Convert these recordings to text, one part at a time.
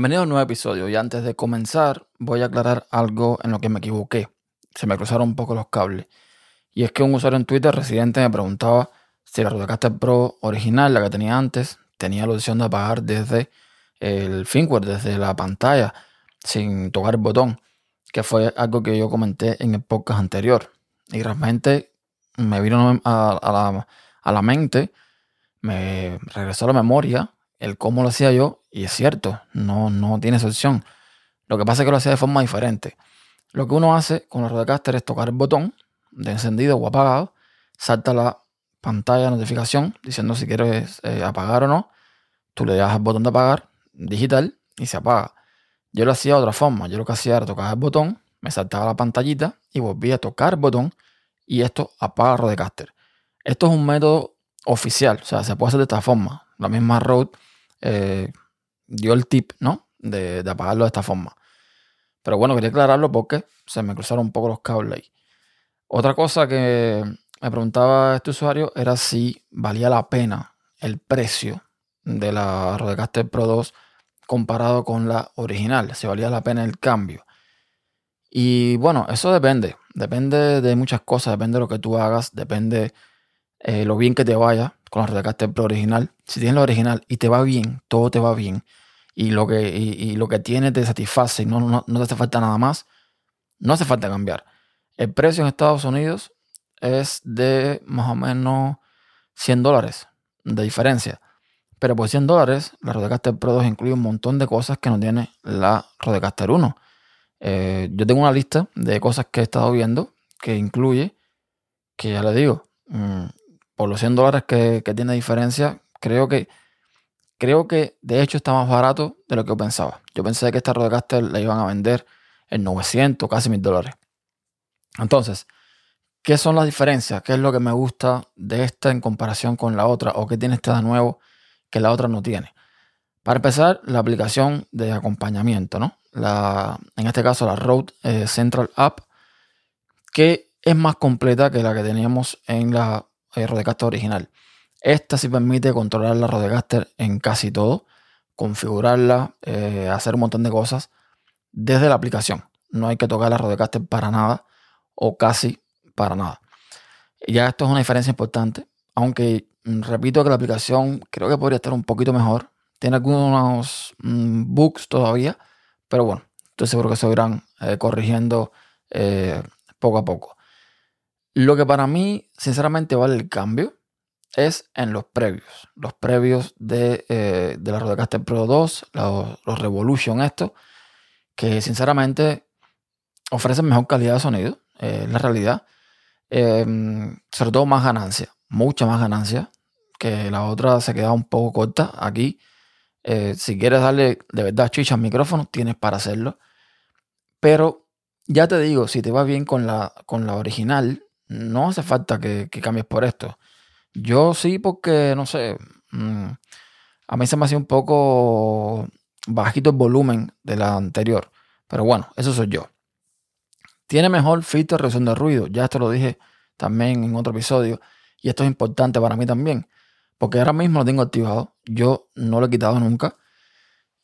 Bienvenido a un nuevo episodio y antes de comenzar voy a aclarar algo en lo que me equivoqué. Se me cruzaron un poco los cables. Y es que un usuario en Twitter residente me preguntaba si la Rodecaster Pro original, la que tenía antes, tenía la opción de apagar desde el firmware, desde la pantalla, sin tocar el botón, que fue algo que yo comenté en el podcast anterior. Y realmente me vino a, la, mente, me regresó a la memoria el cómo lo hacía yo, y es cierto, no, no tiene solución. Lo que pasa es que lo hacía de forma diferente. Lo que uno hace con la Rodecaster es tocar el botón de encendido o apagado, salta la pantalla de notificación diciendo si quieres eh, apagar o no. Tú le das el botón de apagar digital y se apaga. Yo lo hacía de otra forma. Yo lo que hacía era tocar el botón, me saltaba la pantallita y volvía a tocar el botón y esto apaga Rodecaster. Esto es un método oficial, o sea, se puede hacer de esta forma. La misma Rode eh, dio el tip, ¿no? De, apagarlo de esta forma. Pero bueno, quería aclararlo porque se me cruzaron un poco los cables ahí. Otra cosa que me preguntaba este usuario era si valía la pena el precio de la Rodecaster Pro 2 comparado con la original, si valía la pena el cambio. Y bueno, eso depende, depende de muchas cosas, depende de lo que tú hagas, depende eh, lo bien que te vaya con la Rodecaster Pro original. Si tienes la original y te va bien, todo te va bien, y lo que, y, lo que tienes te satisface y no, no, no te hace falta nada más, no hace falta cambiar. El precio en Estados Unidos es de más o menos 100 dólares de diferencia. Pero por 100 dólares, la Rodecaster Pro 2 incluye un montón de cosas que no tiene la Rodecaster 1. Eh, yo tengo una lista de cosas que he estado viendo que incluye, que ya le digo, mm, por los 100 dólares que, tiene diferencia, creo que, creo que de hecho está más barato de lo que yo pensaba. Yo pensé que esta Rodecaster la iban a vender en 900, casi 1000 dólares. Entonces, ¿qué son las diferencias? ¿Qué es lo que me gusta de esta en comparación con la otra? ¿O qué tiene esta de nuevo que la otra no tiene? Para empezar, la aplicación de acompañamiento, ¿no? La, en este caso, la Road eh, Central App, que es más completa que la que teníamos en la Rodecaster original. Esta sí permite controlar la Rodecaster en casi todo, configurarla, eh, hacer un montón de cosas desde la aplicación. No hay que tocar la Rodecaster para nada o casi para nada. Ya esto es una diferencia importante, aunque mm, repito que la aplicación creo que podría estar un poquito mejor. Tiene algunos mm, bugs todavía, pero bueno, estoy seguro que se irán eh, corrigiendo eh, poco a poco. Lo que para mí, sinceramente, vale el cambio es en los previos. Los previos de, eh, de la Rodecaster Pro 2, los, los Revolution, esto, que sinceramente ofrecen mejor calidad de sonido eh, la realidad. Em, sobre todo más ganancia, mucha más ganancia, que la otra se queda un poco corta. Aquí, eh, si quieres darle de verdad chicha al micrófono, tienes para hacerlo. Pero ya te digo, si te va bien con la, con la original, no hace falta que, cambies por esto. Yo sí, porque no sé, mm, a mí se me hacía un poco bajito el volumen de la anterior. Pero bueno, eso soy yo. Tiene mejor filtro de reducción de ruido. Ya esto lo dije también en otro episodio. Y esto es importante para mí también. Porque ahora mismo lo tengo activado. Yo no lo he quitado nunca.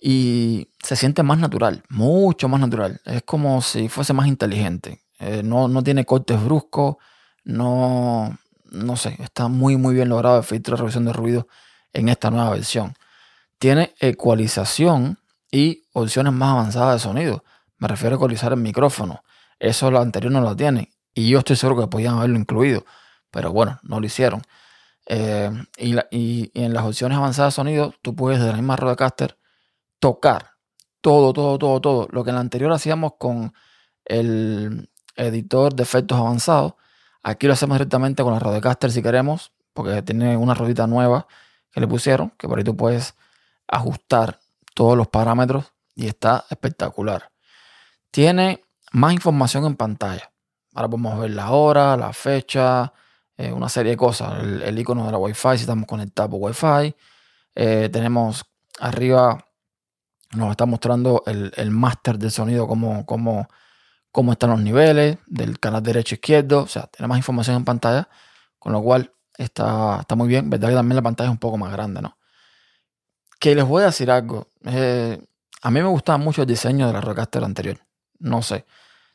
Y se siente más natural. Mucho más natural. Es como si fuese más inteligente. Eh, no, no, tiene cortes bruscos. No, no sé. Está muy, muy bien logrado el filtro de reducción de ruido en esta nueva versión. Tiene ecualización y opciones más avanzadas de sonido. Me refiero a ecualizar el micrófono. Eso lo anterior no lo tiene. Y yo estoy seguro que podían haberlo incluido. Pero bueno, no lo hicieron. Eh, y, en las opciones avanzadas de sonido, tú puedes desde la misma Rodecaster tocar todo, todo, todo, todo. Lo que en la anterior hacíamos con el editor de efectos avanzados. Aquí lo hacemos directamente con la Rodecaster si queremos, porque tiene una rodita nueva que le pusieron, que por ahí tú puedes ajustar todos los parámetros y está espectacular. Tiene más información en pantalla. Ahora podemos ver la hora, la fecha, eh, una serie de cosas. El, icono de la Wi-Fi, si estamos conectados por Wi-Fi. Eh, tenemos arriba, nos está mostrando el, el máster del sonido, cómo, cómo, cómo están los niveles del canal derecho izquierdo. O sea, tiene más información en pantalla, con lo cual está, está muy bien. Verdad que también la pantalla es un poco más grande, ¿no? Que les voy a decir algo. Eh, A mí me gustaba mucho el diseño de la Rodecaster anterior. No sé.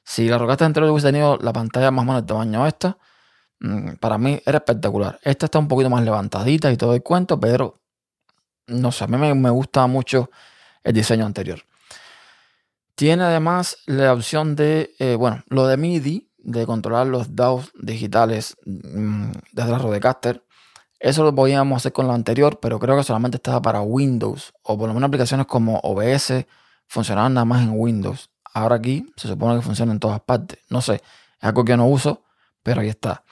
Si la Rodecaster anterior hubiese tenido la pantalla más o menos del tamaño esta, mm, para mí era espectacular. Esta está un poquito más levantadita y todo el cuento, pero no sé, a mí me, gusta mucho el diseño anterior. Tiene además la opción de, eh, bueno, lo de MIDI, de controlar los DAOs digitales mm, desde la Rodecaster. Eso lo podíamos hacer con lo anterior, pero creo que solamente estaba para Windows, o por lo menos aplicaciones como OBS funcionaban nada más en Windows. Ahora aquí se supone que funciona en todas partes. No sé, es algo que no uso, pero ahí está.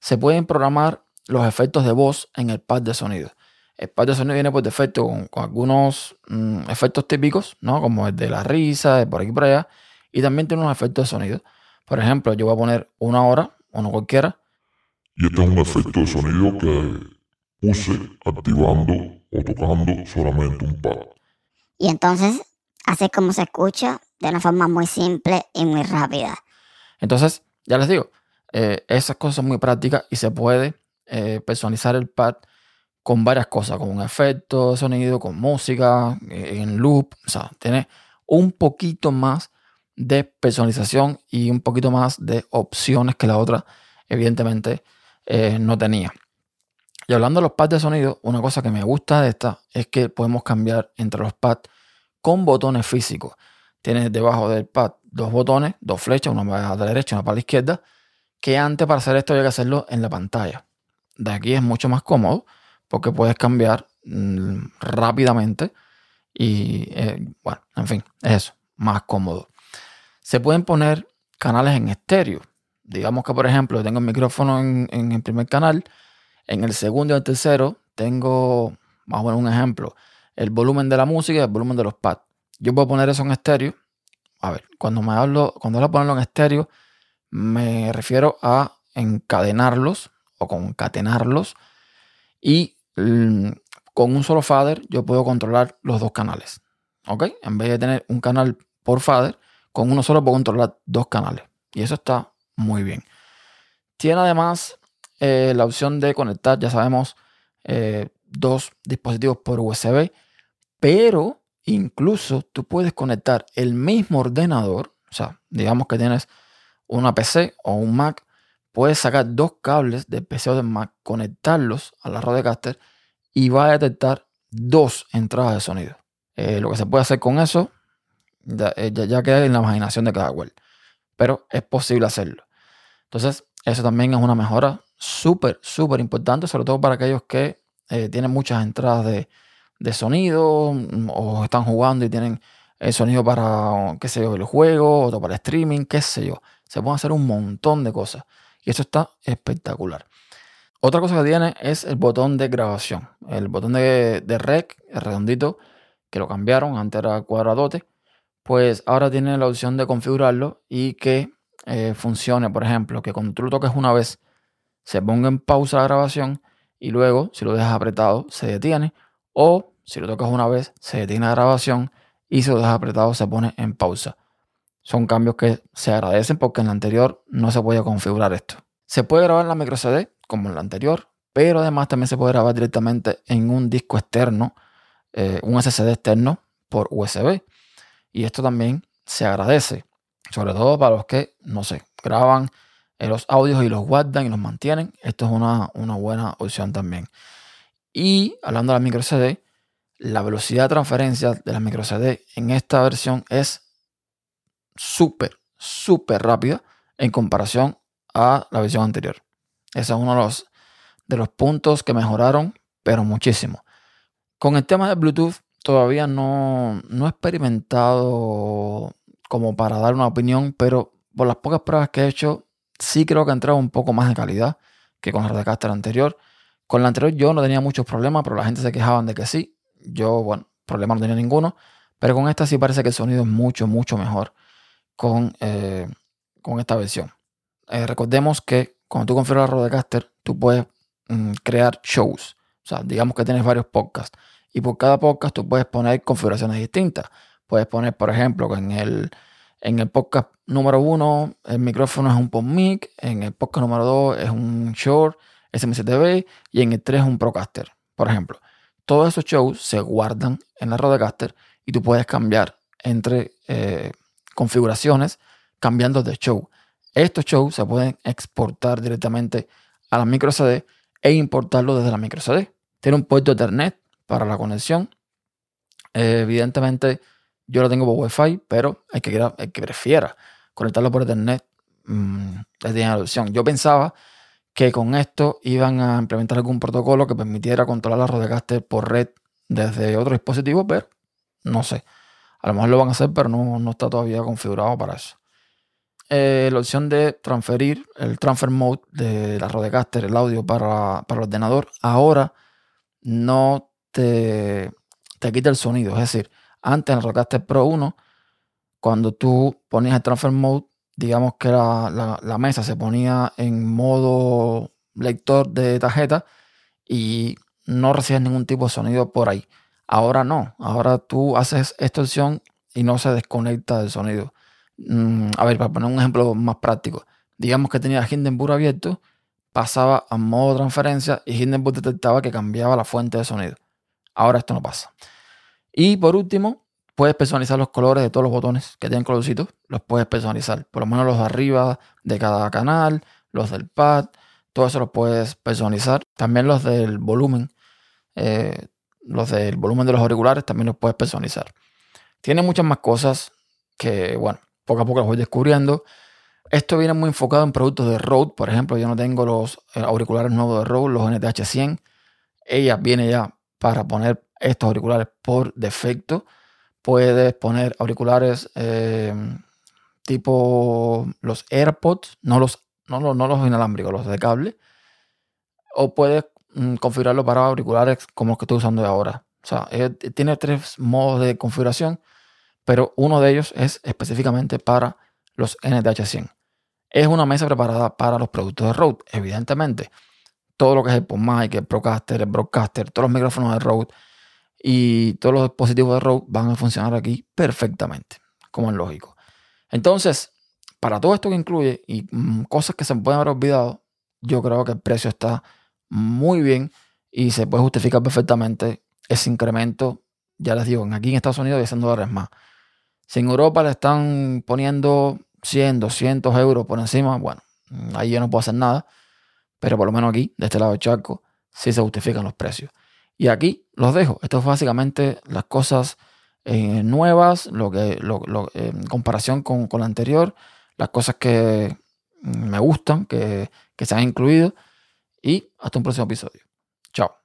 Se pueden programar los efectos de voz en el pad de sonido. El pad de sonido viene por defecto con, algunos mm, efectos típicos, ¿no? Como el de la risa, de por aquí y por allá. Y también tiene unos efectos de sonido. Por ejemplo, yo voy a poner una hora, uno cualquiera. Y este es un efecto de sonido que puse activando o tocando solamente un pad. Y entonces, así como se escucha, de una forma muy simple y muy rápida. Entonces, ya les digo, eh, esas cosas son muy prácticas y se puede eh, personalizar el pad con varias cosas, con un efecto de sonido, con música, eh, en loop. O sea, tiene un poquito más de personalización y un poquito más de opciones que la otra, evidentemente, eh, no tenía. Y hablando de los pads de sonido, una cosa que me gusta de esta es que podemos cambiar entre los pads con botones físicos. Tienes debajo del pad dos botones, dos flechas, una para la derecha y una para la izquierda, que antes para hacer esto había que hacerlo en la pantalla. De aquí es mucho más cómodo porque puedes cambiar mm, rápidamente y eh, bueno, en fin, es eso, más cómodo. Se pueden poner canales en estéreo. Digamos que, por ejemplo, tengo el micrófono en, el primer canal, en el segundo y el tercero tengo, vamos a poner un ejemplo, el volumen de la música y el volumen de los pads. Yo puedo poner eso en estéreo. A ver, cuando me hablo, cuando hablo de ponerlo en estéreo, me refiero a encadenarlos o concatenarlos y con un solo fader yo puedo controlar los dos canales. ¿Ok? En vez de tener un canal por fader, con uno solo puedo controlar dos canales. Y eso está muy bien. Tiene además eh, la opción de conectar, ya sabemos, eh, dos dispositivos por USB. Pero incluso tú puedes conectar el mismo ordenador. O sea, digamos que tienes una PC o un Mac puedes sacar dos cables del PC o del Mac, conectarlos a la Rodecaster y va a detectar dos entradas de sonido. Eh, lo que se puede hacer con eso eh, ya, queda en la imaginación de cada cual, pero es posible hacerlo. Entonces, eso también es una mejora súper, súper importante, sobre todo para aquellos que eh, tienen muchas entradas de, de, sonido mm, o están jugando y tienen el sonido para, qué sé yo, el juego, otro para streaming, qué sé yo. Se pueden hacer un montón de cosas. Y eso está espectacular. Otra cosa que tiene es el botón de grabación. El botón de, rec, el redondito, que lo cambiaron, antes era cuadradote. Pues ahora tiene la opción de configurarlo y que eh, funcione, por ejemplo, que cuando tú lo toques una vez se ponga en pausa la grabación y luego, si lo dejas apretado, se detiene. O si lo tocas una vez, se detiene la grabación y si lo dejas apretado, se pone en pausa. Son cambios que se agradecen porque en la anterior no se podía configurar esto. Se puede grabar en la micro CD como en la anterior, pero además también se puede grabar directamente en un disco externo, eh, un SSD externo por USB. Y esto también se agradece, sobre todo para los que, no sé, graban eh, los audios y los guardan y los mantienen. Esto es una, una buena opción también. Y hablando de la micro CD, la velocidad de transferencia de la micro CD en esta versión es súper, súper rápida en comparación a la versión anterior. Ese es uno de los, de los puntos que mejoraron, pero muchísimo. Con el tema de Bluetooth, todavía no, no he experimentado como para dar una opinión, pero por las pocas pruebas que he hecho, sí creo que ha entrado un poco más de calidad que con la Rodecaster anterior. Con la anterior yo no tenía muchos problemas, pero la gente se quejaban de que sí. Yo, bueno, problema no tenía ninguno. Pero con esta sí parece que el sonido es mucho, mucho mejor con, eh, con esta versión. Eh, recordemos que cuando tú configuras Rodecaster, tú puedes mm, crear shows. O sea, digamos que tienes varios podcasts. Y por cada podcast tú puedes poner configuraciones distintas. Puedes poner, por ejemplo, que en el, en el podcast número uno el micrófono es un PodMic, en el podcast número dos es un Short SMCTV y en el 3 es un Procaster, por ejemplo. Todos esos shows se guardan en la Rodecaster y tú puedes cambiar entre eh, configuraciones cambiando de show. Estos shows se pueden exportar directamente a la micro CD e importarlo desde la micro CD. Tiene un puerto Ethernet para la conexión. Eh, evidentemente, yo lo tengo por Wi-Fi, pero hay que, el que prefiera conectarlo por Ethernet mmm, tiene la opción. Yo pensaba que con esto iban a implementar algún protocolo que permitiera controlar la Rodecaster por red desde otro dispositivo, pero no sé. A lo mejor lo van a hacer, pero no, no está todavía configurado para eso. Eh, la opción de transferir el transfer mode de la Rodecaster, el audio para, para el ordenador, ahora no te, te quita el sonido. Es decir, antes en el Rodecaster Pro 1, cuando tú ponías el transfer mode, digamos que la, la, mesa se ponía en modo lector de tarjeta y no recibes ningún tipo de sonido por ahí. Ahora no, ahora tú haces esta opción y no se desconecta del sonido. Mm, a ver, para poner un ejemplo más práctico, digamos que tenía Hindenburg abierto, pasaba a modo transferencia y Hindenburg detectaba que cambiaba la fuente de sonido. Ahora esto no pasa. Y por último, puedes personalizar los colores de todos los botones que tienen colorcitos, los puedes personalizar, por lo menos los de arriba de cada canal, los del pad, todo eso los puedes personalizar. También los del volumen, eh, los del volumen de los auriculares también los puedes personalizar. Tiene muchas más cosas que, bueno, poco a poco las voy descubriendo. Esto viene muy enfocado en productos de Rode, por ejemplo, yo no tengo los eh, auriculares nuevos de Rode, los NTH 100. Ella viene ya para poner estos auriculares por defecto. Puedes poner auriculares eh, tipo los AirPods, no los, no, no los inalámbricos, los de cable. O puedes configurarlo para auriculares como los que estoy usando ahora. O sea, tiene tres modos de configuración, pero uno de ellos es específicamente para los NTH100. Es una mesa preparada para los productos de Rode, evidentemente. Todo lo que es el PodMic, el Procaster, el Broadcaster, todos los micrófonos de Rode y todos los dispositivos de Rode van a funcionar aquí perfectamente, como es lógico. Entonces, para todo esto que incluye y mm, cosas que se pueden haber olvidado, yo creo que el precio está muy bien y se puede justificar perfectamente ese incremento. Ya les digo, aquí en Estados Unidos 10 dólares más. Si en Europa le están poniendo 100, 200 euros por encima, bueno, ahí yo no puedo hacer nada. Pero por lo menos aquí, de este lado del charco, sí se justifican los precios. Y aquí los dejo. Esto es básicamente las cosas eh, nuevas, lo que, lo, en comparación con, con la anterior, las cosas que me gustan, que, que se han incluido y hasta un próximo episodio. Chao.